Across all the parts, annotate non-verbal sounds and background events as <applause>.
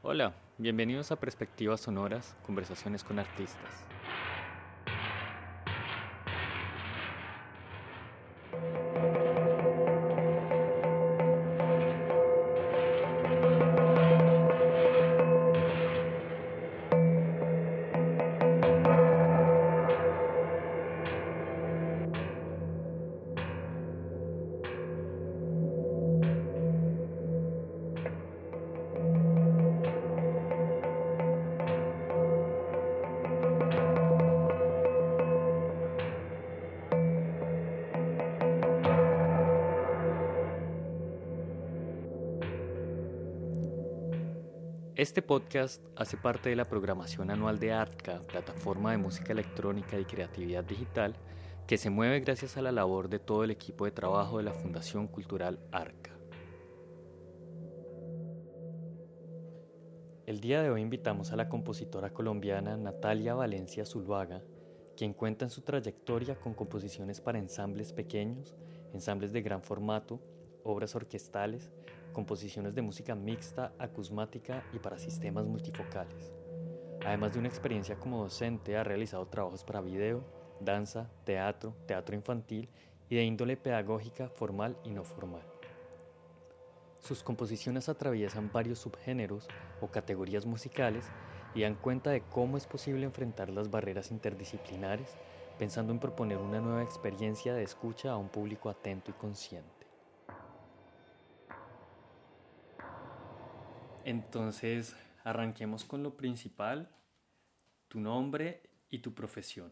Hola, bienvenidos a Perspectivas Sonoras, conversaciones con artistas. Este podcast hace parte de la programación anual de ARTCA, plataforma de música electrónica y creatividad digital, que se mueve gracias a la labor de todo el equipo de trabajo de la Fundación Cultural ARCA. El día de hoy invitamos a la compositora colombiana Natalia Valencia Zuluaga, quien cuenta en su trayectoria con composiciones para ensambles pequeños, ensambles de gran formato, obras orquestales, composiciones de música mixta, acusmática y para sistemas multifocales. Además de una experiencia como docente, ha realizado trabajos para video, danza, teatro, teatro infantil y de índole pedagógica formal y no formal. Sus composiciones atraviesan varios subgéneros o categorías musicales y dan cuenta de cómo es posible enfrentar las barreras interdisciplinares, pensando en proponer una nueva experiencia de escucha a un público atento y consciente. Entonces, arranquemos con lo principal, tu nombre y tu profesión.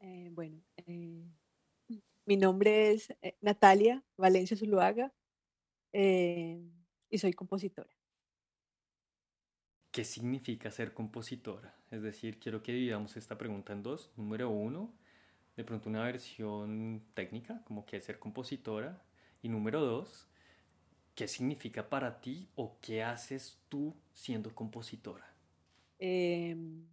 Eh, bueno, eh, mi nombre es eh, Natalia Valencia Zuluaga y soy compositora. ¿Qué significa ser compositora? Es decir, quiero que dividamos esta pregunta en dos. Número uno, de pronto una versión técnica, como que es ser compositora. Y número dos, ¿Qué significa para ti o qué haces tú siendo compositora? Em,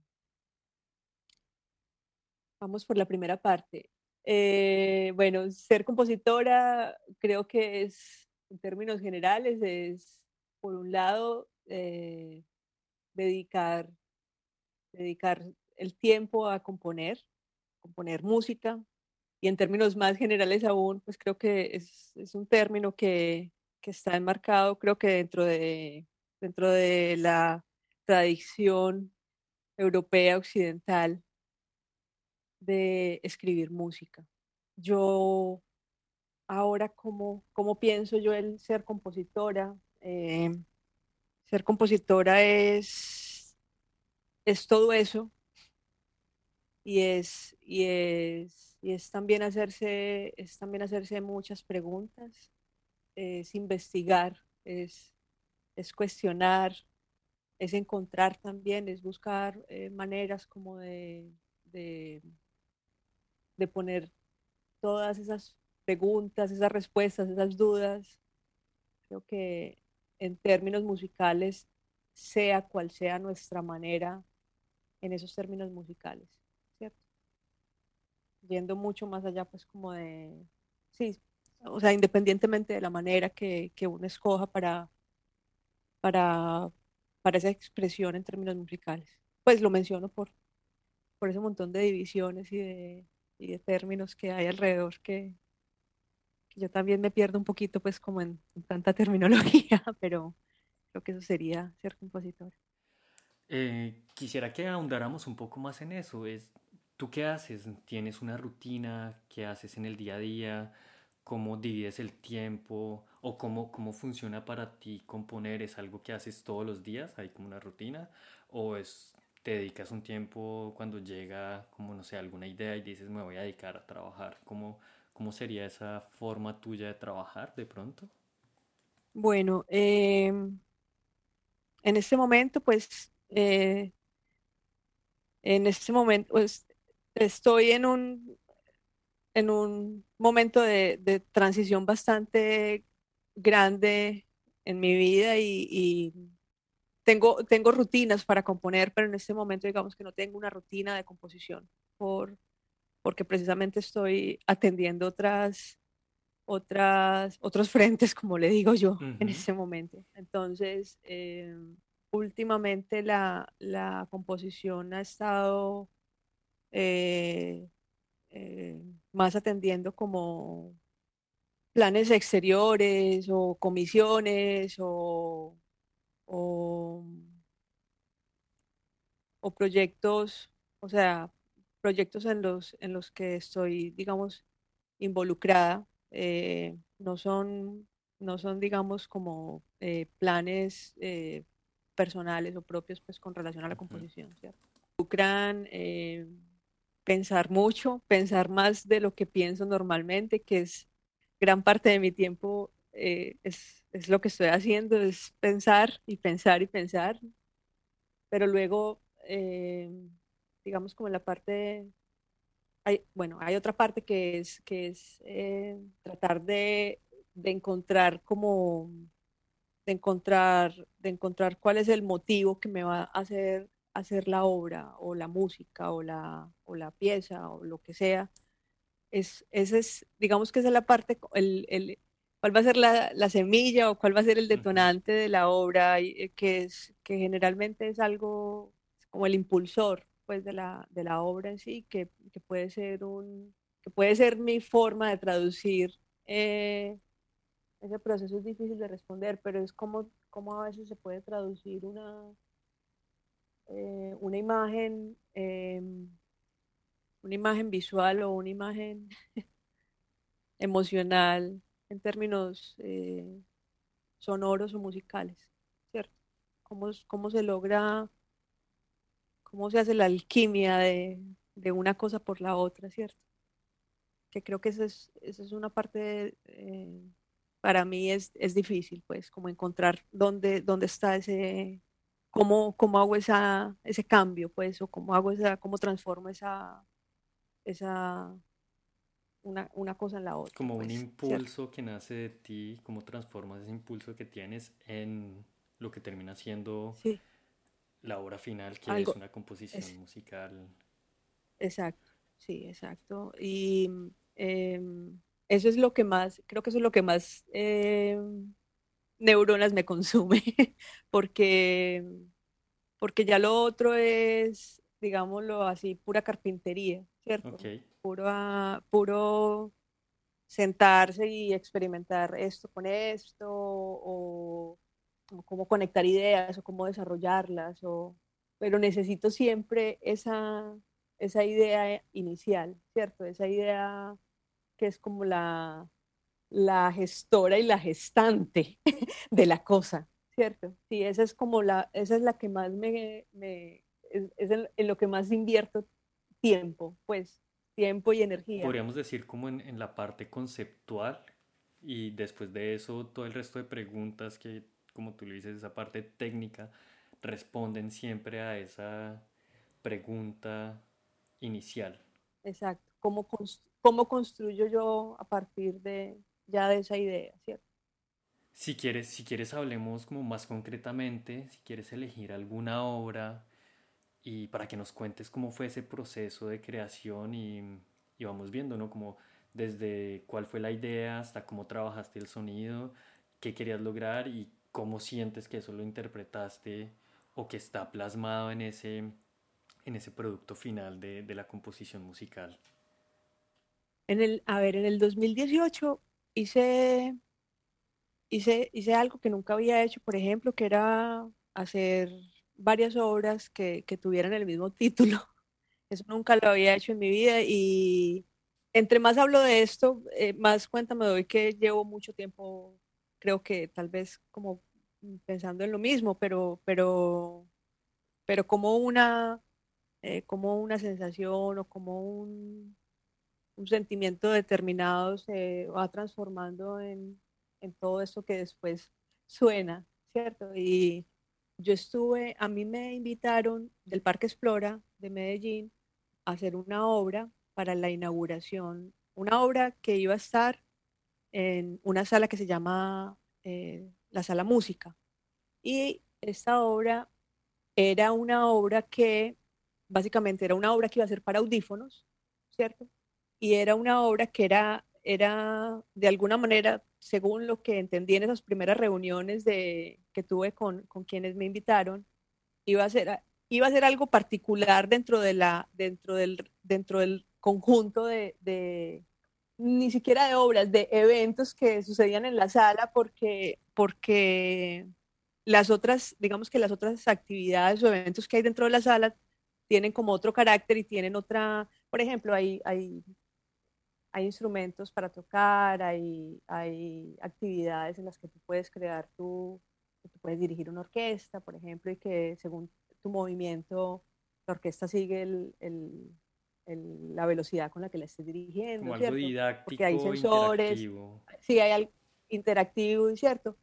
vamos por la primera parte. Eh, bueno, ser compositora creo que es, en términos generales, es, por un lado, eh, dedicar, dedicar el tiempo a componer, componer música, y en términos más generales aún, pues creo que es, es un término que, que está enmarcado, creo que dentro de, dentro de la tradición europea occidental de escribir música. Yo ahora, ¿cómo, cómo pienso yo el ser compositora? Eh, ser compositora es, es todo eso y es, y es, y es también hacerse, es también hacerse muchas preguntas es investigar, es, es cuestionar, es encontrar también, es buscar eh, maneras como de, de, poner todas esas preguntas, esas respuestas, esas dudas. Creo que en términos musicales, sea cual sea nuestra manera en esos términos musicales, ¿cierto? Yendo mucho más allá, pues como de, sí, o sea, independientemente de la manera que, que uno escoja para, para, para esa expresión en términos musicales. Pues lo menciono por, por ese montón de divisiones y de, y de términos que hay alrededor que, yo también me pierdo un poquito pues como en, tanta terminología, <laughs> pero creo que eso sería ser compositor. Eh, quisiera que ahondáramos un poco más en eso. Es, ¿Tú qué haces? ¿Tienes una rutina? ¿Qué haces en el día a día? Cómo divides el tiempo o cómo, cómo funciona para ti componer. ¿Es algo que haces todos los días? ¿Hay como una rutina? ¿O es, te dedicas un tiempo cuando llega, como no sé, alguna idea y dices me voy a dedicar a trabajar? ¿Cómo, cómo sería esa forma tuya de trabajar de pronto? Bueno, em, en este momento, pues, eh, en este momento, pues, estoy en un, en un momento de, transición bastante grande en mi vida y, tengo, tengo rutinas para componer, pero en este momento digamos que no tengo una rutina de composición por, porque precisamente estoy atendiendo otras, otras, otros <laughs> frentes, como le digo yo, en ese momento. Entonces, eh, últimamente la, la, composición ha estado eh, eh, más atendiendo como planes exteriores o comisiones o, o, proyectos, o sea, proyectos en los, en los que estoy, digamos, involucrada. Eh, no son, no son, digamos, como eh, planes personales o propios, pues, con relación a la composición, ¿cierto? Pensar mucho, pensar más de lo que pienso normalmente, que es gran parte de mi tiempo, es, es lo que estoy haciendo, es pensar y pensar y pensar, pero luego, digamos, como la parte bueno, hay otra parte que es, que es eh, tratar de, encontrar como, de encontrar, de encontrar cuál es el motivo que me va a hacer hacer la obra o la música o la, o la pieza o lo que sea. Es, ese es, digamos que esa es la parte, el, el, cuál va a ser la, la, semilla o cuál va a ser el detonante de la obra, eh, que, es, que generalmente es algo como el impulsor pues de la, de la obra en sí, que, que, puede ser un, que puede ser mi forma de traducir. Eh, ese proceso es difícil de responder, pero es como, como a veces se puede traducir una, eh, una imagen, em, una imagen visual o una imagen <laughs> emocional en términos eh, sonoros o musicales, ¿cierto? ¿Cómo, cómo se logra cómo se hace la alquimia de, una cosa por la otra, ¿cierto? Que creo que esa es, es una parte, eh, para mí es, difícil, pues, como encontrar dónde, dónde está ese, cómo, cómo hago esa, ese cambio, pues, o cómo hago esa, cómo transformo esa, esa, una, cosa en la otra. Como un pues, impulso que nace de ti, cómo transformas ese impulso que tienes en lo que termina siendo sí la obra final, que es una composición musical. Exacto, sí, exacto. Y em, eso es lo que más, creo que eso es lo que más em, neuronas me consume, <laughs> porque, porque ya lo otro es, digámoslo así, pura carpintería, ¿cierto? Puro, puro sentarse y experimentar esto con esto, o cómo conectar ideas o cómo desarrollarlas, o, pero necesito siempre esa, esa idea inicial, ¿cierto? Esa idea que es como la, la gestora y la gestante <laughs> de la cosa, ¿cierto? Sí, esa es como la, esa es la que más me, me es, en, lo que más invierto tiempo, pues, tiempo y energía. Podríamos decir como en, en la parte conceptual y después de eso todo el resto de preguntas que como tú lo dices, esa parte técnica, responden siempre a esa pregunta inicial. Exacto. ¿Cómo, cómo construyo yo a partir de ya de esa idea, cierto? Si quieres, si quieres hablemos como más concretamente, si quieres elegir alguna obra y para que nos cuentes cómo fue ese proceso de creación y, y vamos viendo, ¿no? Como desde cuál fue la idea hasta cómo trabajaste el sonido, qué querías lograr y cómo sientes que eso lo interpretaste o que está plasmado en ese, en ese producto final de, de la composición musical. En el, a ver, en el 2018 hice, hice, hice algo que nunca había hecho, por ejemplo, que era hacer varias obras que, que tuvieran el mismo título. <laughs> Eso nunca lo había hecho en mi vida y entre más hablo de esto, eh, más cuenta me doy que llevo mucho tiempo creo que tal vez como pensando en lo mismo, pero, pero, pero como una, eh, como una sensación o como un, un sentimiento determinado se va transformando en, en todo esto que después suena, ¿cierto? Y yo estuve, a mí me invitaron del Parque Explora de Medellín a hacer una obra para la inauguración, una obra que iba a estar en una sala que se llama eh, la sala música. Y esta obra era una obra que básicamente era una obra que iba a ser para audífonos, ¿cierto? Y era una obra que era era de alguna manera, según lo que entendí en esas primeras reuniones de, que tuve con, con quienes me invitaron, iba a ser, iba a ser algo particular dentro, de la, dentro, del, dentro del conjunto de, de, ni siquiera de obras, de eventos que sucedían en la sala, porque, porque las otras, digamos que las otras actividades o eventos que hay dentro de la sala tienen como otro carácter y tienen otra, por ejemplo, hay, hay, hay instrumentos para tocar, hay, hay actividades en las que tú puedes crear tu, tú puedes dirigir una orquesta, por ejemplo, y que según tu movimiento, la orquesta sigue el, el, la velocidad con la que la estés dirigiendo. Como algo didáctico, Porque hay sensores. Interactivo. Sí, hay algo interactivo, ¿cierto?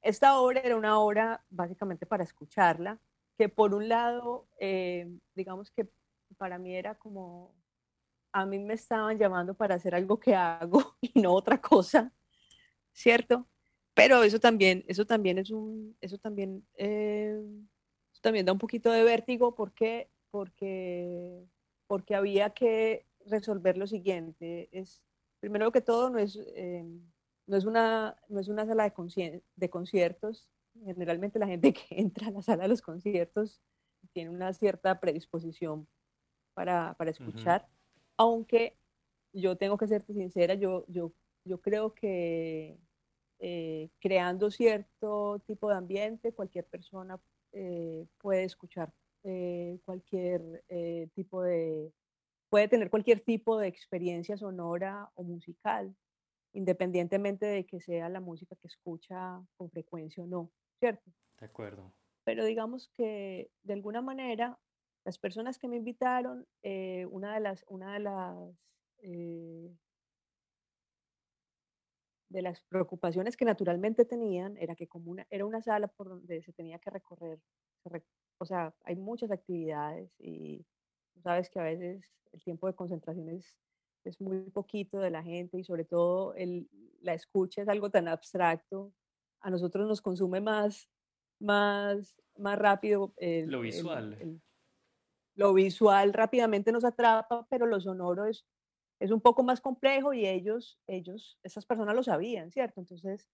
Esta obra era una obra básicamente para escucharla, que por un lado, eh, digamos que para mí era como, a mí me estaban llamando para hacer algo que hago <laughs> y no otra cosa, ¿cierto? Pero eso también, eso también es un, eso también, eh, también da un poquito de vértigo porque, porque, porque había que resolver lo siguiente. Es, primero que todo, no es, eh, no es, una, no es una sala de, de conciertos. Generalmente la gente <laughs> que entra a la sala de los conciertos tiene una cierta predisposición para, para escuchar, aunque yo tengo que ser sincera, yo, yo, yo creo que eh, creando cierto tipo de ambiente, cualquier persona eh, puede escuchar eh, cualquier tipo de, puede tener cualquier tipo de experiencia sonora o musical independientemente de que sea la música que escucha con frecuencia o no, ¿cierto? De acuerdo. Pero digamos que de alguna manera las personas que me invitaron, eh, una de las, una de las, eh, de las preocupaciones que naturalmente tenían era que como una, era una sala por donde se tenía que recorrer, o sea, hay muchas actividades y sabes que a veces el tiempo de concentración es es muy poquito de la gente y sobre todo el, la escucha es algo tan abstracto. A nosotros nos consume más, más, más rápido. lo visual. Lo visual rápidamente nos atrapa, pero lo sonoro es, es un poco más complejo y ellos, ellos, esas personas lo sabían, ¿cierto? Entonces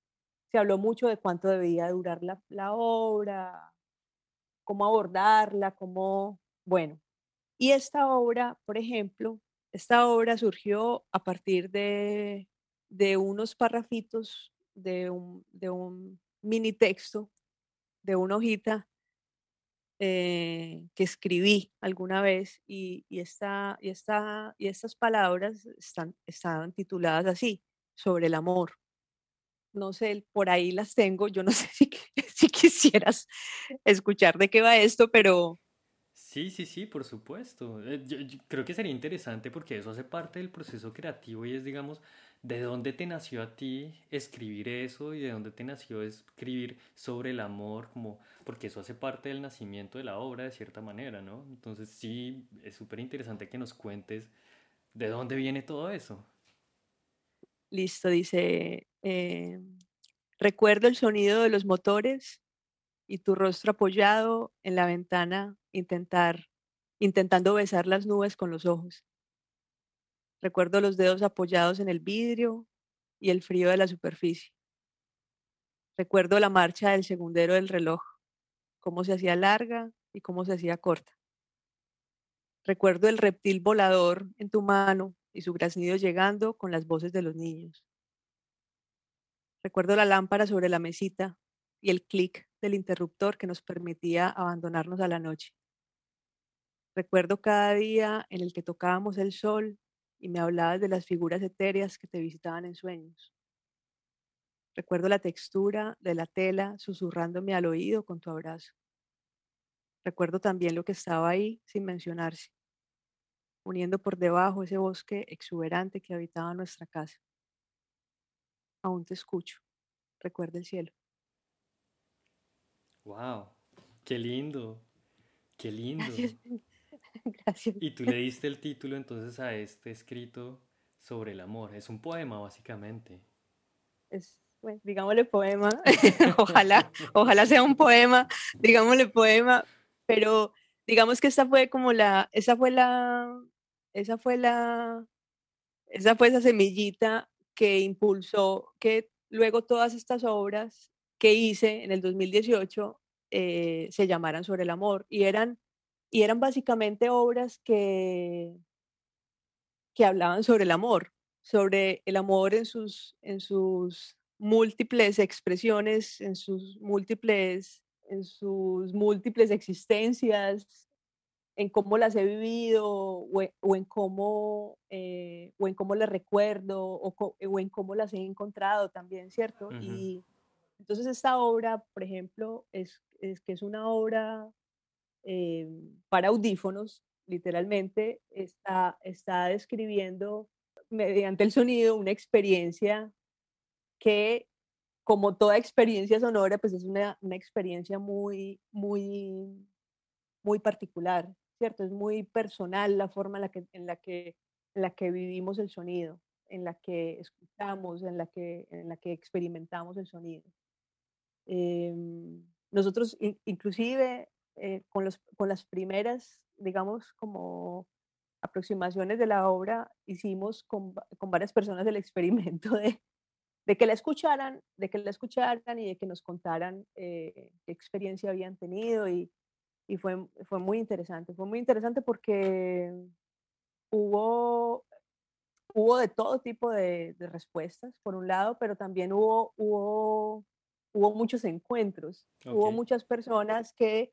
se habló mucho de cuánto debía durar la, la obra, cómo abordarla, cómo, bueno. Y esta obra, por ejemplo, esta obra surgió a partir de, unos parrafitos de un, mini texto, de una hojita eh, que escribí alguna vez y, y, esta, y, esta, y estas palabras están, estaban tituladas así, sobre el amor. No sé, por ahí las tengo, yo no <laughs> sé si, si quisieras escuchar de qué va esto, pero, Sí, sí, sí, por supuesto. Eh, yo, creo que sería interesante porque eso hace parte del proceso creativo y es, digamos, de dónde te nació a ti escribir eso y de dónde te nació escribir sobre el amor, como, porque eso hace parte del nacimiento de la obra de cierta manera, ¿no? Entonces sí, es súper interesante que nos cuentes de dónde viene todo eso. Listo, dice, eh, recuerdo el sonido de los motores y tu rostro apoyado en la ventana intentar, intentando besar las nubes con los ojos. Recuerdo los dedos apoyados en el vidrio y el frío de la superficie. Recuerdo la marcha del segundero del reloj, cómo se hacía larga y cómo se hacía corta. Recuerdo el reptil volador en tu mano y su graznido llegando con las voces de los niños. Recuerdo la lámpara sobre la mesita y el clic del interruptor que nos permitía abandonarnos a la noche. Recuerdo cada día en el que tocábamos el sol y me hablabas de las figuras etéreas que te visitaban en sueños. Recuerdo la textura de la tela susurrándome al oído con tu abrazo. Recuerdo también lo que estaba ahí sin mencionarse, uniendo por debajo ese bosque exuberante que habitaba nuestra casa. Aún te escucho. Recuerda el cielo. Wow, qué lindo, qué <laughs> lindo. Gracias. <laughs> Y tú le diste el título entonces a este escrito sobre el amor. Es un poema, básicamente. Es, bueno, digámosle poema. <laughs> ojalá, ojalá sea un poema, digámosle poema, pero digamos que esa fue como la, esa fue la, esa fue la, esa fue esa semillita que impulsó que luego todas estas obras que hice en el 2018 eh, se llamaran sobre el amor y eran, y eran básicamente obras que, que hablaban sobre el amor, sobre el amor en sus, en sus múltiples expresiones, en sus múltiples, en sus múltiples existencias, en cómo las he vivido o, e, en, cómo, eh, o en cómo las recuerdo o, en cómo las he encontrado también, ¿cierto? Y entonces esta obra, por ejemplo, es, es que es una obra eh, para audífonos, literalmente, está, está describiendo mediante el sonido una experiencia que, como toda experiencia sonora, pues es una, una experiencia muy, muy, muy particular, ¿cierto? Es muy personal la forma en la que, en la que, en la que vivimos el sonido, en la que escuchamos, en la que, en la que experimentamos el sonido. Em, nosotros inclusive eh, con, los, con las primeras, digamos, como aproximaciones de la obra, hicimos con, con varias personas el experimento de, de, que la escucharan, de que la escucharan y de que nos contaran eh, qué experiencia habían tenido y, y fue, fue muy interesante. Fue muy interesante porque hubo, hubo de todo tipo de, respuestas, por un lado, pero también hubo, hubo, hubo muchos encuentros. Hubo muchas personas que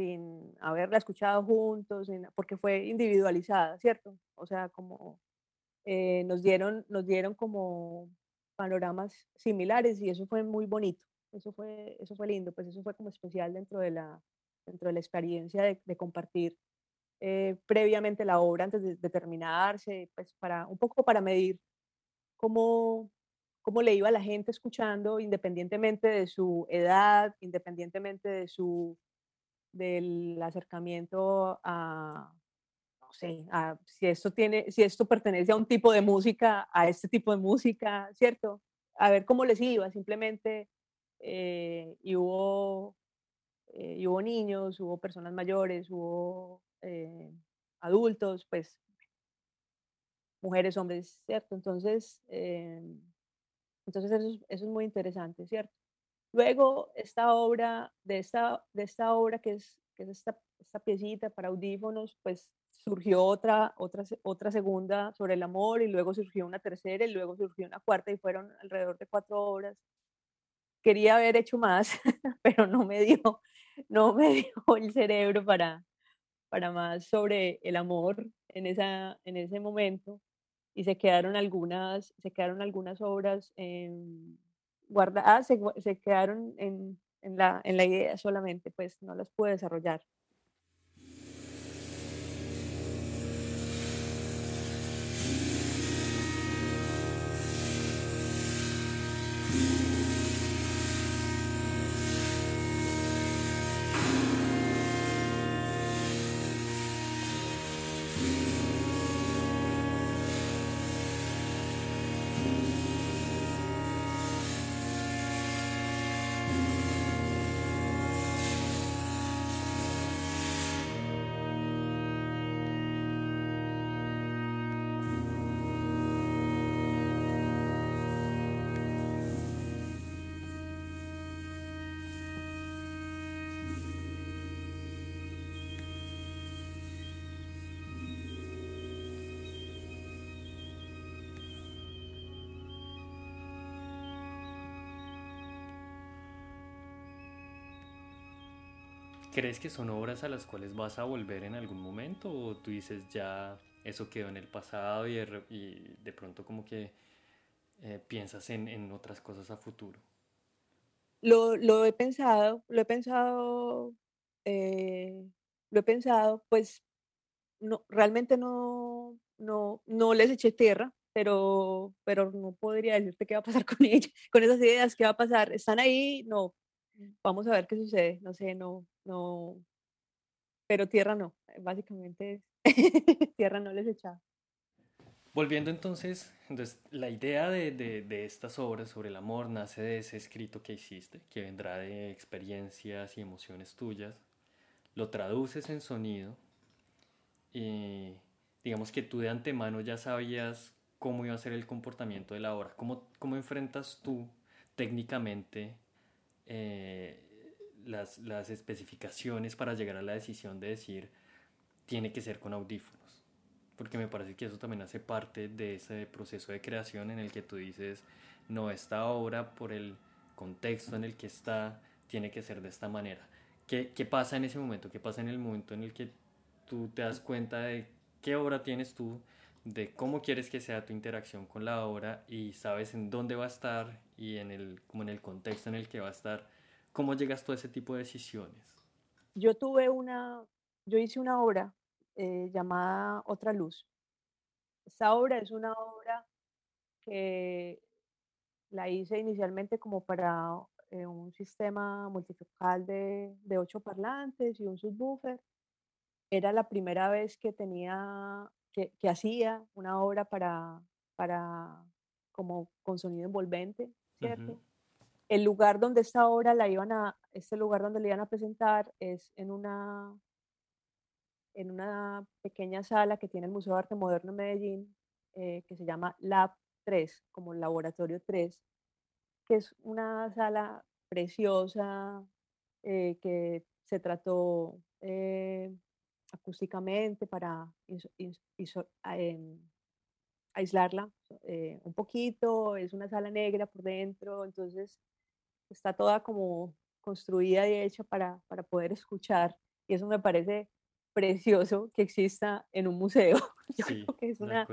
sin haberla escuchado juntos, porque fue individualizada, ¿cierto? O sea, como eh, nos, dieron, nos dieron como panoramas similares y eso fue muy bonito. Eso fue, eso fue lindo, pues eso fue como especial dentro de la, dentro de la experiencia de, compartir eh, previamente la obra antes de, terminarse, pues para un poco para medir cómo, cómo le iba a la gente escuchando, independientemente de su edad, independientemente de su del acercamiento a no sé, a, si esto tiene, si esto pertenece a un tipo de música, a este tipo de música, ¿cierto? A ver cómo les iba, simplemente, eh, y hubo eh, hubo niños, hubo personas mayores, hubo eh, adultos, pues mujeres, hombres, ¿cierto? Entonces, eh, entonces eso es, eso es, muy interesante, ¿cierto? Luego, esta obra, de esta, de esta obra que es, que es esta, esta piecita para audífonos, pues surgió otra, otra, otra segunda sobre el amor y luego surgió una tercera y luego surgió una cuarta y fueron alrededor de cuatro obras. Quería haber hecho más, <laughs> pero no me dio, no me <laughs> dio el cerebro para, para más sobre el amor en, esa, en ese momento y se quedaron algunas, se quedaron algunas obras en, guardadas, se, se quedaron en, en, la, en la idea solamente, pues no las pude desarrollar. ¿Crees que son obras a las cuales vas a volver en algún momento o tú dices ya eso quedó en el pasado y de, pronto como que eh, piensas en, otras cosas a futuro? Lo, he pensado, lo he pensado, eh, lo he pensado, pues no, realmente no, no, no les eché tierra, pero, pero no podría decirte qué va a pasar <laughs> con ellas, con esas ideas, qué va a pasar. Están ahí, no, vamos a ver qué sucede, no sé, no, no, pero tierra no, básicamente <laughs> tierra no les echaba. Volviendo entonces, entonces la idea de, de, de, estas obras sobre el amor nace de ese escrito que hiciste, que vendrá de experiencias y emociones tuyas, lo traduces en sonido y digamos que tú de antemano ya sabías cómo iba a ser el comportamiento de la obra. ¿Cómo, cómo enfrentas tú técnicamente eh, las, las especificaciones para llegar a la decisión de decir tiene que ser con audífonos? Porque me parece que eso también hace parte de ese proceso de creación en el que tú dices, no, esta obra por el contexto en el que está, tiene que ser de esta manera. ¿Qué, ¿Qué, pasa en ese momento? ¿Qué pasa en el momento en el que tú te das cuenta de qué obra tienes tú, de cómo quieres que sea tu interacción con la obra y sabes en dónde va a estar y en el, como en el contexto en el que va a estar? ¿Cómo llegas tú a ese tipo de decisiones? Yo tuve una, yo hice una obra eh, llamada Otra Luz. Esta obra es una obra que la hice inicialmente como para eh, un sistema multifocal de, de, ocho parlantes y un subwoofer. Era la primera vez que tenía, que, que hacía una obra para, para, como con sonido envolvente, ¿cierto? El lugar donde esta obra la iban a, este lugar donde le iban a presentar es en una en una pequeña sala que tiene el Museo de Arte Moderno de Medellín, eh, que se llama Lab 3, como Laboratorio 3, que es una sala preciosa eh, que se trató eh, acústicamente para em, aislarla un poquito, es una sala negra por dentro, entonces está toda como construida y hecha para, para poder escuchar y eso me parece precioso que exista en un museo. <laughs> Yo creo que es una,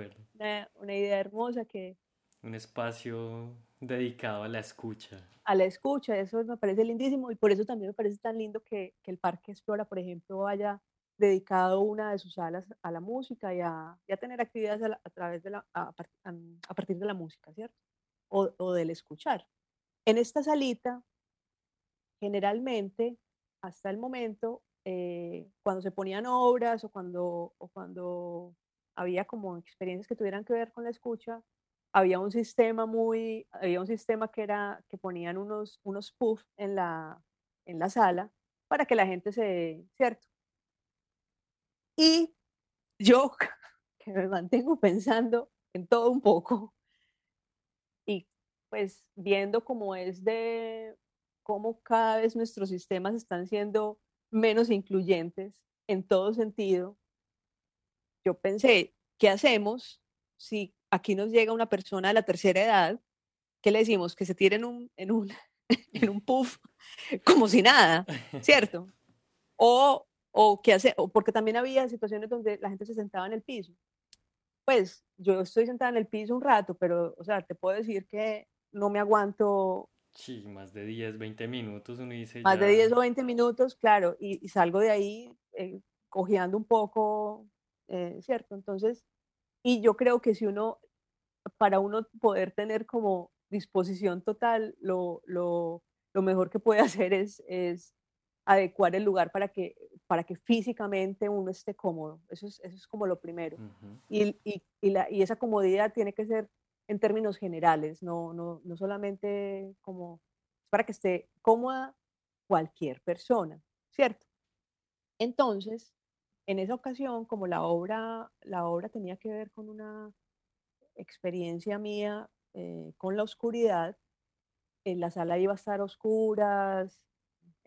una, idea hermosa que... Un espacio dedicado a la escucha. A la escucha, eso me parece lindísimo y por eso también me parece tan lindo que, que el Parque Explora, por ejemplo, haya dedicado una de sus salas a la música y a, a tener actividades a, través de la, a, partir de la música, ¿cierto? O, o del escuchar. En esta salita, generalmente, hasta el momento, eh, cuando se ponían obras o cuando, o cuando había como experiencias que tuvieran que ver con la escucha, había un sistema muy, había un sistema que era que ponían unos, unos puff en la, en la sala para que la gente se, ¿cierto? Y yo, <laughs> que me mantengo pensando en todo un poco, y pues viendo cómo es de, cómo cada vez nuestros sistemas están siendo menos incluyentes en todo sentido, yo pensé, ¿qué hacemos si aquí nos llega una persona de la tercera edad? ¿Qué le decimos? Que se tire en un, en un, <laughs> en un puff como si nada, <laughs> ¿cierto? O, o qué hace, o porque también había situaciones donde la gente se sentaba en el piso. Pues yo estoy sentada en el piso un rato, pero, o sea, te puedo decir que no me aguanto Sí, más de 10, 20 minutos uno dice. Más de 10 o 20 minutos, claro, y, salgo de ahí eh, cojeando un poco, eh, ¿cierto? Entonces, y yo creo que si uno, para uno poder tener como disposición total, lo, lo, lo mejor que puede <laughs> hacer es, es adecuar el lugar para que, para que físicamente uno esté cómodo. Eso es, eso es como lo primero. y, y, y, la, y esa comodidad tiene que ser en términos generales, no, no, no solamente como para que esté cómoda cualquier persona, ¿cierto? Entonces, en esa ocasión, como la obra, la obra tenía que ver con una experiencia mía eh, con la oscuridad, en la sala iba a estar oscuras,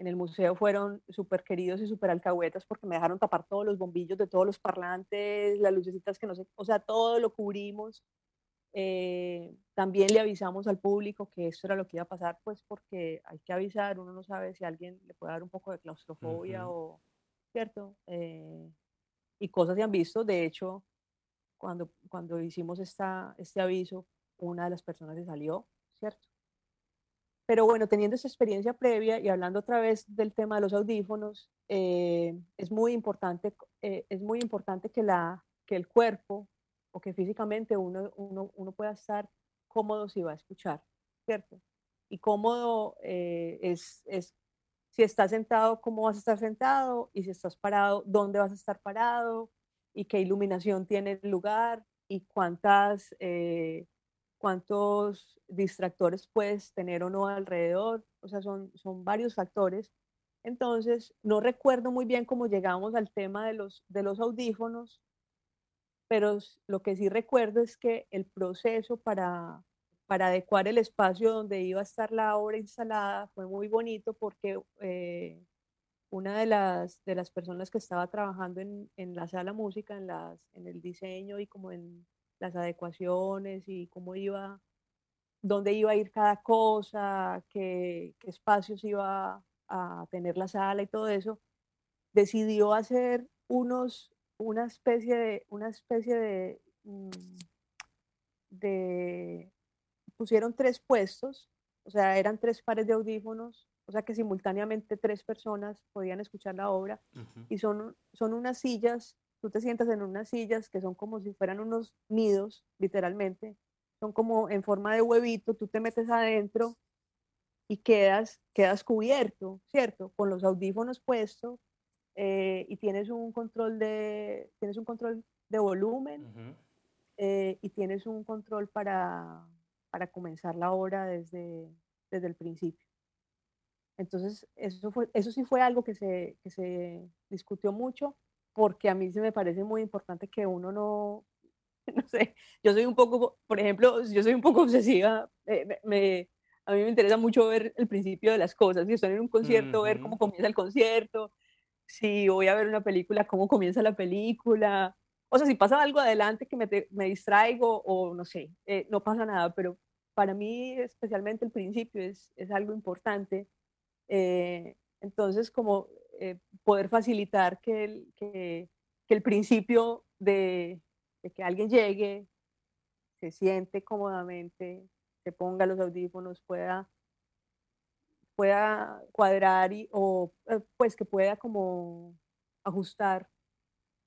en el museo fueron súper queridos y súper alcahuetas porque me dejaron tapar todos los bombillos de todos los parlantes, las lucecitas que no sé, o sea, todo lo cubrimos eh, también le avisamos al público que esto era lo que iba a pasar, pues porque hay que avisar, uno no sabe si a alguien le puede dar un poco de claustrofobia o, ¿cierto? Eh, y cosas se han visto, de hecho, cuando, cuando hicimos esta, este aviso, una de las personas se salió, ¿cierto? Pero bueno, teniendo esa experiencia previa y hablando otra vez del tema de los audífonos, eh, es muy importante, es muy importante que, la, que el cuerpo o que físicamente uno, uno, uno pueda estar cómodo si va a escuchar, ¿cierto? Y cómodo eh, es, es, si estás sentado, cómo vas a estar sentado, y si estás parado, dónde vas a estar parado, y qué iluminación tiene el lugar, y cuántas, eh, cuántos distractores puedes tener o no alrededor, o sea, son, son varios factores. Entonces, no recuerdo muy bien cómo llegamos al tema de los, de los audífonos, pero lo que sí recuerdo es que el proceso para, para adecuar el espacio donde iba a estar la obra instalada fue muy bonito porque eh, una de las, de las personas que estaba trabajando en, en, la sala música, en, las, en el diseño y como en las adecuaciones y cómo iba, dónde iba a ir cada cosa, qué, qué espacios iba a tener la sala y todo eso, decidió hacer unos, una especie de, una especie de, mm, de, pusieron tres puestos, o sea, eran tres pares de audífonos, o sea que simultáneamente tres personas podían escuchar la obra, y son, son unas sillas, tú te sientas en unas sillas que son como si fueran unos nidos, literalmente, son como en forma de huevito, tú te metes adentro y quedas, quedas cubierto, ¿cierto? Con los audífonos puestos eh, y tienes un control de, tienes un control de volumen eh, y tienes un control para, para comenzar la obra desde, desde el principio. Entonces, eso, fue, eso sí fue algo que se, que se discutió mucho porque a mí se me parece muy importante que uno no, <laughs> no sé, yo soy un poco, por ejemplo, yo soy un poco obsesiva, eh, me, a mí me interesa mucho ver el principio de las cosas, si estoy en un concierto, ver cómo comienza el concierto, si voy a ver una película, cómo comienza la película. O sea, si pasa algo adelante que me, me distraigo o no sé, eh, no pasa nada, pero para mí especialmente el principio es, es algo importante. Eh, entonces, como eh, poder facilitar que el, que, el principio de, de, que alguien llegue, se siente cómodamente, se ponga los audífonos, pueda pueda cuadrar y, o eh, pues que pueda como ajustar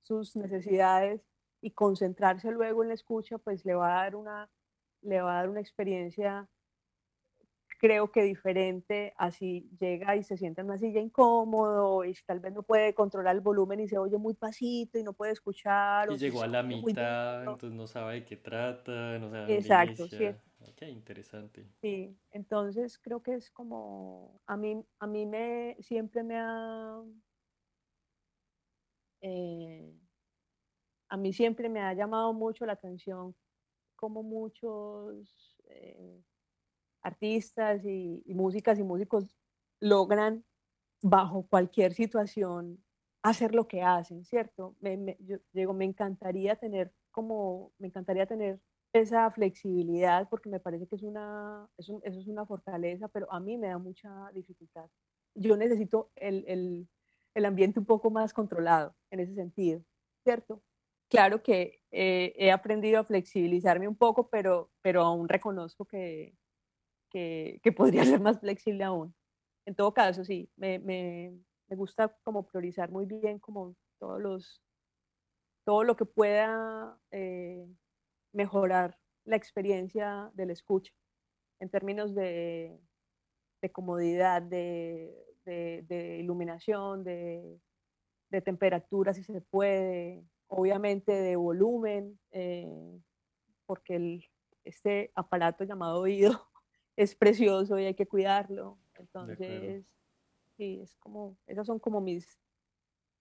sus necesidades y concentrarse luego en la escucha, pues le va a dar una, le va a dar una experiencia creo que diferente, así llega y se sienta en una silla incómodo y tal vez no puede controlar el volumen y se oye muy pasito y no puede escuchar. Y llegó a la mitad, entonces no sabe de qué trata, no sabe Exacto, sí. Qué interesante. Sí, entonces creo que es como, a mí, a mí me, siempre me ha, eh, a mí siempre me ha llamado mucho la atención como muchos... Eh, artistas y, músicas y músicos logran bajo cualquier situación hacer lo que hacen, ¿cierto? Me, yo digo, me encantaría tener como, me encantaría tener esa flexibilidad porque me parece que es una, eso es una fortaleza, pero a mí me da mucha dificultad. Yo necesito el, el, el ambiente un poco más controlado en ese sentido, ¿cierto? Claro que eh, he aprendido a flexibilizarme un poco, pero, pero aún reconozco que, que, podría <laughs> ser más flexible aún. En todo caso, sí, me, me, me, gusta como priorizar muy bien como todos los, todo lo que pueda eh, mejorar la experiencia del escucha en términos de, de comodidad, de, de, iluminación, de, temperatura si se puede, obviamente de volumen, eh, porque el, este aparato llamado oído es precioso y hay que cuidarlo. Entonces, sí, es como, esas son como mis,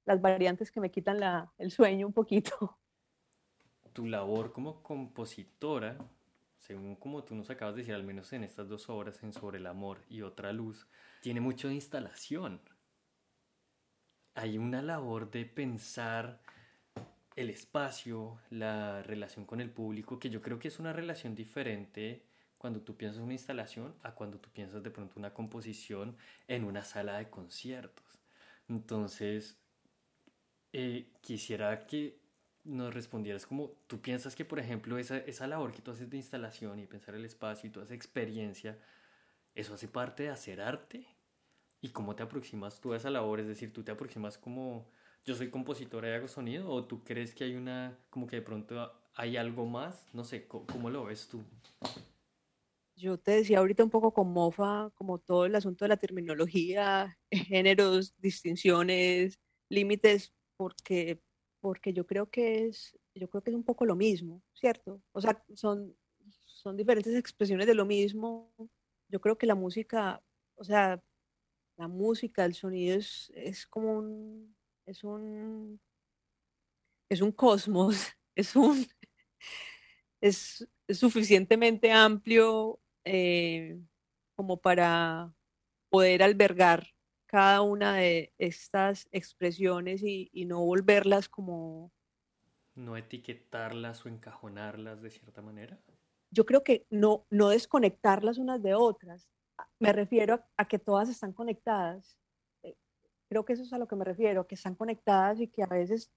las variantes que me quitan la, el sueño un poquito. <laughs> Tu labor como compositora, según como tú nos acabas de decir, al menos en estas dos obras, en Sobre el Amor y Otra Luz, tiene mucho de instalación. Hay una labor de pensar el espacio, la relación con el público, que yo creo que es una relación diferente cuando tú piensas una instalación a cuando tú piensas de pronto una composición en una sala de conciertos. Entonces, eh, quisiera que nos respondieras como tú piensas que, por ejemplo, esa, esa labor que tú haces de instalación y pensar el espacio y toda esa experiencia, ¿eso hace parte de hacer arte? ¿Y cómo te aproximas tú a esa labor? Es decir, tú te aproximas como yo soy compositora y hago sonido o tú crees que hay una, como que de pronto hay algo más? No sé, cómo lo ves tú? Yo te decía ahorita un poco con mofa, como todo el asunto de la terminología, <laughs> géneros, distinciones, límites, porque, porque yo creo que es, yo creo que es un poco lo mismo, ¿cierto? O sea, son, son diferentes expresiones de lo mismo. Yo creo que la música, o sea, la música, el sonido es, es como un, es un, es un cosmos <laughs> es un, es, suficientemente amplio eh, como para poder albergar cada una de estas expresiones y, no volverlas como... No etiquetarlas o encajonarlas de cierta manera. Yo creo que no, no desconectarlas unas de otras. Me refiero a, que todas están conectadas. Eh, creo que eso es a lo que me refiero, que están conectadas y que a veces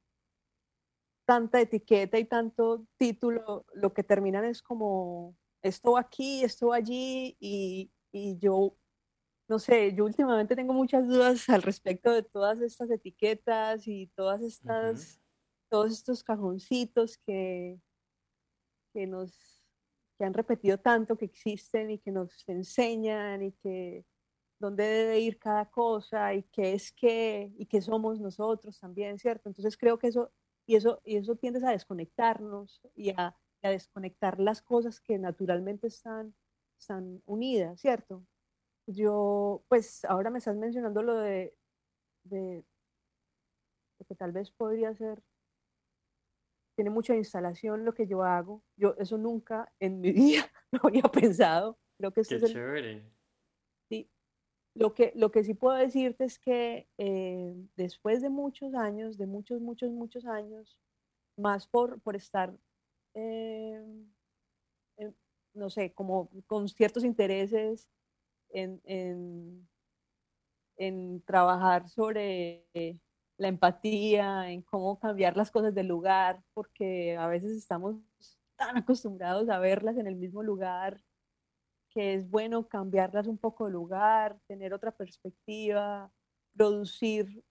tanta etiqueta y tanto título, lo que terminan es como esto aquí, esto allí, y, y yo no sé, yo últimamente tengo muchas dudas al respecto de todas estas etiquetas y todas estas, todos estos cajoncitos que, que nos que han repetido tanto que existen y que nos enseñan y que dónde debe ir cada cosa y qué es qué y qué somos nosotros también, ¿cierto? Entonces creo que eso y eso y eso tiende a desconectarnos y a, a desconectar las cosas que naturalmente están, están unidas, ¿cierto? yo, pues ahora me estás mencionando lo de, de, que tal vez podría ser, tiene mucha instalación lo que yo hago. Yo eso nunca en mi <laughs> vida lo había pensado. Creo que Qué chévere. sí. Lo que, lo que sí puedo decirte es que eh, después de muchos años, de muchos, muchos, muchos años, más por, por estar, eh, no sé, como con ciertos intereses en, en, trabajar sobre la empatía, en cómo cambiar las cosas del lugar, porque a veces estamos tan acostumbrados a verlas en el mismo lugar que es bueno cambiarlas un poco de lugar, tener otra perspectiva, producir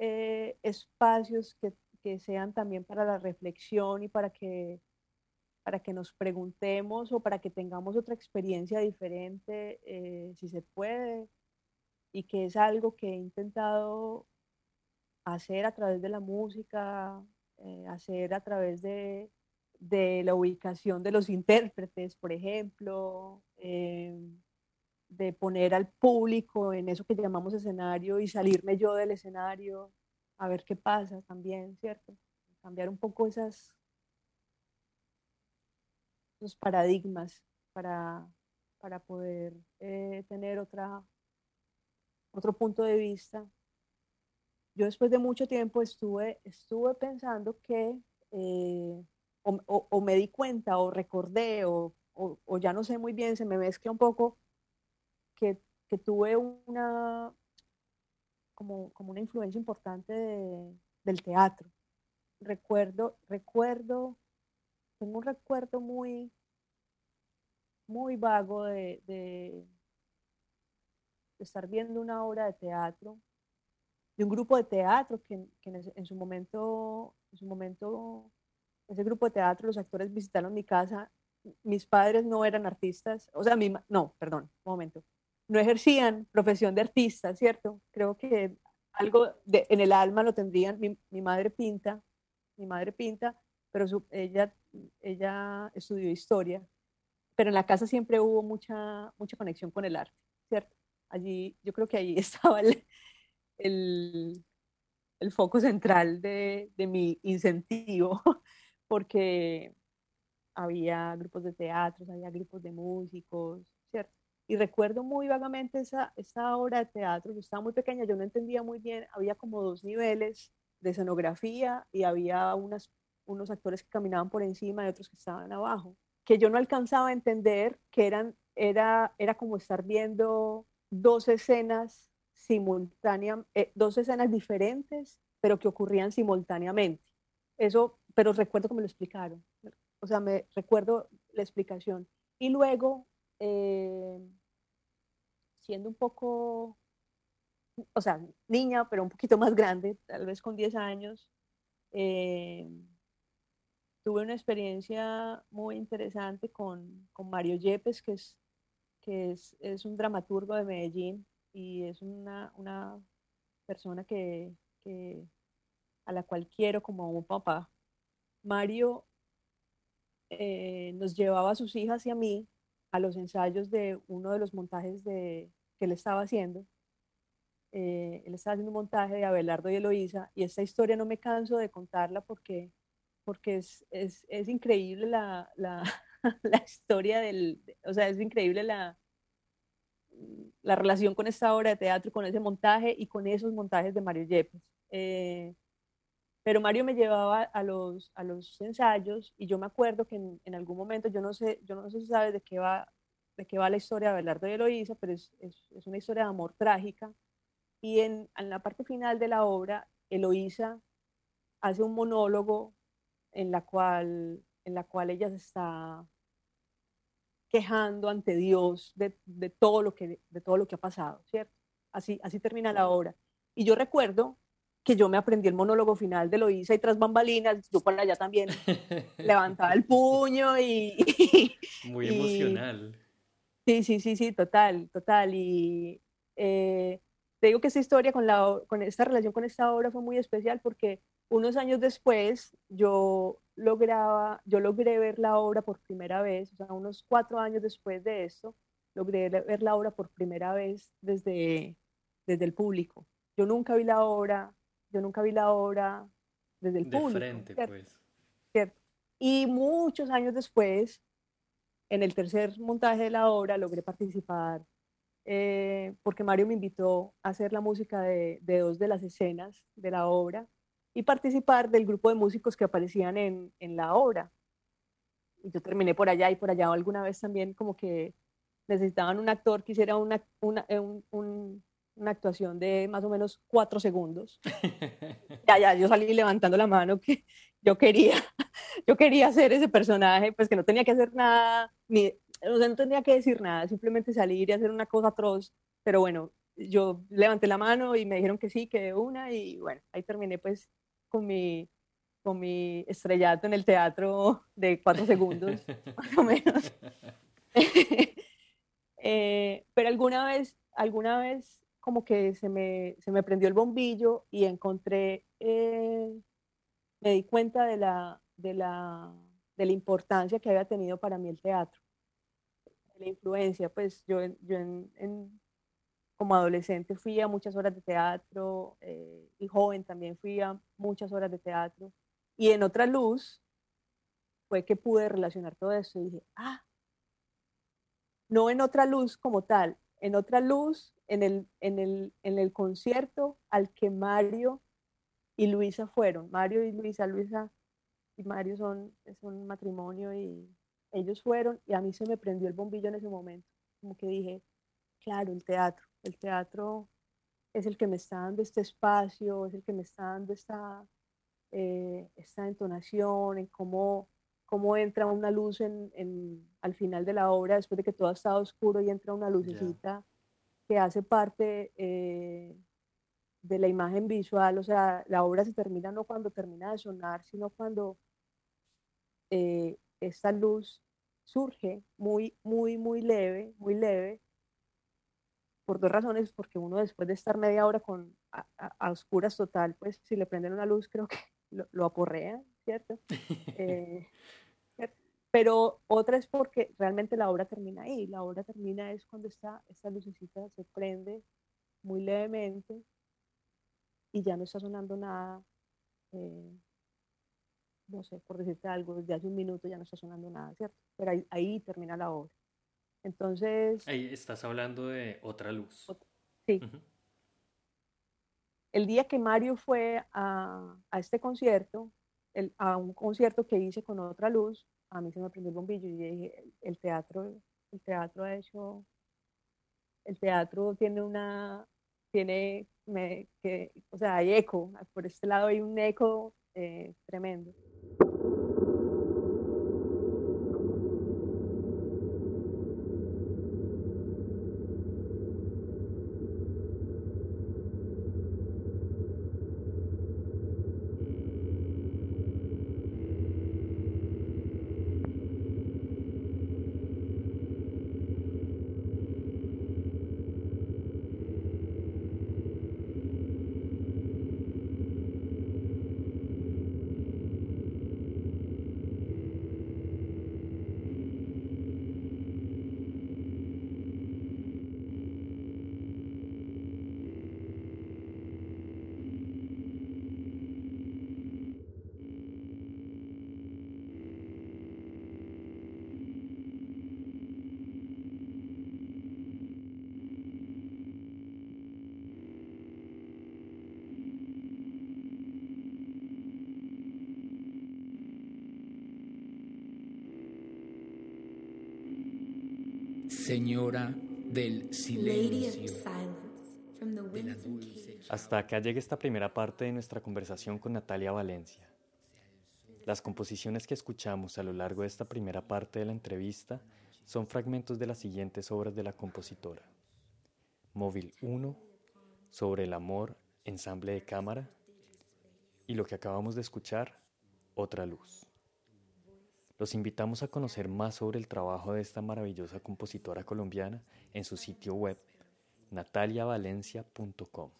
eh, espacios que, que, sean también para la reflexión y para que para que nos preguntemos o para que tengamos otra experiencia diferente, eh, si se puede, y que es algo que he intentado hacer a través de la música, eh, hacer a través de, la ubicación de los intérpretes, por ejemplo, eh, de poner al público en eso que llamamos escenario y salirme yo del escenario a ver qué pasa también, ¿cierto? Cambiar un poco esas paradigmas para, para poder eh, tener otra, otro punto de vista. Yo después de mucho tiempo estuve, estuve pensando que, eh, o, me di cuenta, o recordé, o, o, ya no sé muy bien, se me mezcla un poco, que, que tuve una, como, como, una influencia importante del teatro. Recuerdo, recuerdo tengo un recuerdo muy, muy vago de, estar viendo una obra de teatro, de un grupo de teatro que, en, su momento, en su momento, ese grupo de teatro, los actores visitaron mi casa. Mis padres no eran artistas, o sea, mi, no, perdón, un momento, no ejercían profesión de artista, ¿cierto? Creo que algo en el alma lo tendrían. Mi, mi madre pinta, mi madre pinta, pero ella, ella estudió historia, pero en la casa siempre hubo mucha, mucha conexión con el arte, ¿cierto? Allí, yo creo que ahí <laughs> estaba el, el, el foco central de, de, mi incentivo, <laughs> porque había grupos de teatro, había grupos de músicos, ¿cierto? Y recuerdo muy vagamente esa, esa obra de teatro, yo estaba muy pequeña, yo no entendía muy bien, había como dos niveles de escenografía y había unas unos actores que caminaban por encima y otros que estaban abajo, que yo no alcanzaba a entender que eran, era, era como estar viendo dos escenas simultáneas, eh, dos escenas diferentes, pero que ocurrían simultáneamente. Eso, pero recuerdo que me lo explicaron, o sea, me recuerdo la explicación. Y luego, eh, siendo un poco, o sea, niña, pero un poquito más grande, tal vez con 10 años, eh, tuve una experiencia muy interesante con, con Mario Yepes, que, es, que es, es, un dramaturgo de Medellín y es una, una persona que, que, a la cual quiero como un papá. Mario eh, nos llevaba a sus hijas y a mí a los ensayos de uno de los montajes de, que él estaba haciendo. Eh, él estaba haciendo un montaje de Abelardo y Eloísa y esta historia no me canso de contarla porque porque es, es, es increíble la, la, <laughs> la, historia del, o sea, es increíble la, la relación con esta obra de teatro, con ese montaje y con esos montajes de Mario Yepes. Eh, pero Mario me llevaba a los, a los ensayos y yo me acuerdo que en, en, algún momento, yo no sé, yo no sé si sabes de qué va, de qué va la historia de Abelardo y Eloísa, pero es, es, es una historia de amor trágica. Y en, en, la parte final de la obra, Eloísa hace un monólogo en la cual, en la cual ella se está quejando ante Dios de, de, todo lo que, de todo lo que ha pasado, ¿cierto? Así, así termina la obra. Y yo recuerdo que yo me aprendí el monólogo final de Loisa y tras bambalinas, yo por allá también <laughs> levantaba el puño y... <laughs> Muy emocional. Sí, sí, sí, sí, total, total. Y eh, te digo que esta historia con, la, con esta relación con esta obra fue muy especial porque unos años después yo lograba, yo logré ver la obra por primera vez, o sea, unos cuatro años después de esto, logré ver la obra por primera vez desde, desde el público. Yo nunca vi la obra yo nunca vi la obra desde el de público. frente, pues. ¿cierto? Y muchos años después, en el tercer montaje de la obra, logré participar eh, porque Mario me invitó a hacer la música de, de, dos de las escenas de la obra y participar del grupo de músicos que aparecían en, en la obra. Y yo terminé por allá y por allá alguna vez también como que necesitaban un actor que hiciera una, una, un, un, una actuación de más o menos cuatro segundos. <laughs> ya, ya, yo salí levantando la mano que yo quería, <laughs> yo quería hacer ese personaje, pues que no tenía que hacer nada, ni, o sea, no tenía que decir nada, simplemente salir y hacer una cosa atroz, pero bueno, yo levanté la mano y me dijeron que sí, que una, y bueno, ahí terminé pues con mi, con mi estrellato en el teatro de cuatro segundos, <laughs> más o menos. <laughs> eh, pero alguna vez, alguna vez como que se me, se me prendió el bombillo y encontré, eh, me di cuenta de la, de, la, de la importancia que había tenido para mí el teatro, la influencia, pues yo, yo en, en, como adolescente fui a muchas horas de teatro eh, y joven también fui a muchas horas de teatro y en otra luz fue que pude relacionar todo eso y dije, ah, no en otra luz como tal, en otra luz en el, en el, en el concierto al que Mario y Luisa fueron. Mario y Luisa, Luisa y Mario son, es un matrimonio y ellos fueron y a mí se me prendió el bombillo en ese momento. Como que dije, claro, el teatro, el teatro es el que me está dando este espacio, es el que me está dando esta, eh, esta entonación, en cómo, cómo entra una luz en, en, al final de la obra, después de que todo ha estado oscuro y entra una lucecita. Yeah que hace parte eh, de la imagen visual, o sea, la obra se termina no cuando termina de sonar, sino cuando eh, esta luz surge muy, muy, muy leve, muy leve, por dos razones, porque uno después de estar media hora con, a, oscuras total, pues si le prenden una luz creo que <laughs> lo, lo aporrea, ¿cierto? <laughs> Eh, pero otra es porque realmente la obra termina ahí. La obra termina es cuando esta, esta lucecita se prende muy levemente y ya no está sonando nada. Eh, no sé, por decirte algo, desde hace un minuto ya no está sonando nada, ¿cierto? Pero ahí, ahí termina la obra. Entonces... Ahí estás hablando de otra luz. Sí. Uh -huh. El día que Mario fue a, a este concierto, el, a un concierto que hice con otra luz, a mí se me prendió el bombillo y dije, el teatro, el teatro ha hecho, el teatro tiene una, tiene, me, que, o sea, hay eco, por este lado hay un eco eh, tremendo. Señora del silencio. Hasta acá llega esta primera parte de nuestra conversación con Natalia Valencia. Las composiciones que escuchamos a lo largo de esta primera parte de la entrevista son fragmentos de las siguientes obras de la compositora. Móvil 1, Sobre el amor, ensamble de cámara, y lo que acabamos de escuchar, Otra luz. Los invitamos a conocer más sobre el trabajo de esta maravillosa compositora colombiana en su sitio web nataliavalencia.com.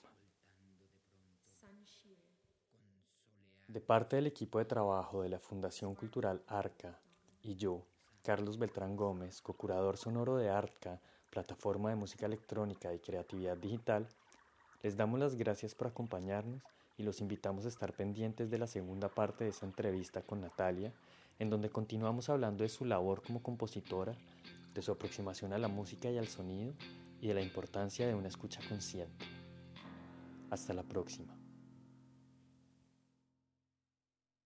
De parte del equipo de trabajo de la Fundación Cultural Arca y yo, Carlos Beltrán Gómez, co-curador sonoro de Arca, plataforma de música electrónica y creatividad digital, les damos las gracias por acompañarnos y los invitamos a estar pendientes de la segunda parte de esta entrevista con Natalia, en donde continuamos hablando de su labor como compositora, de su aproximación a la música y al sonido y de la importancia de una escucha consciente. Hasta la próxima.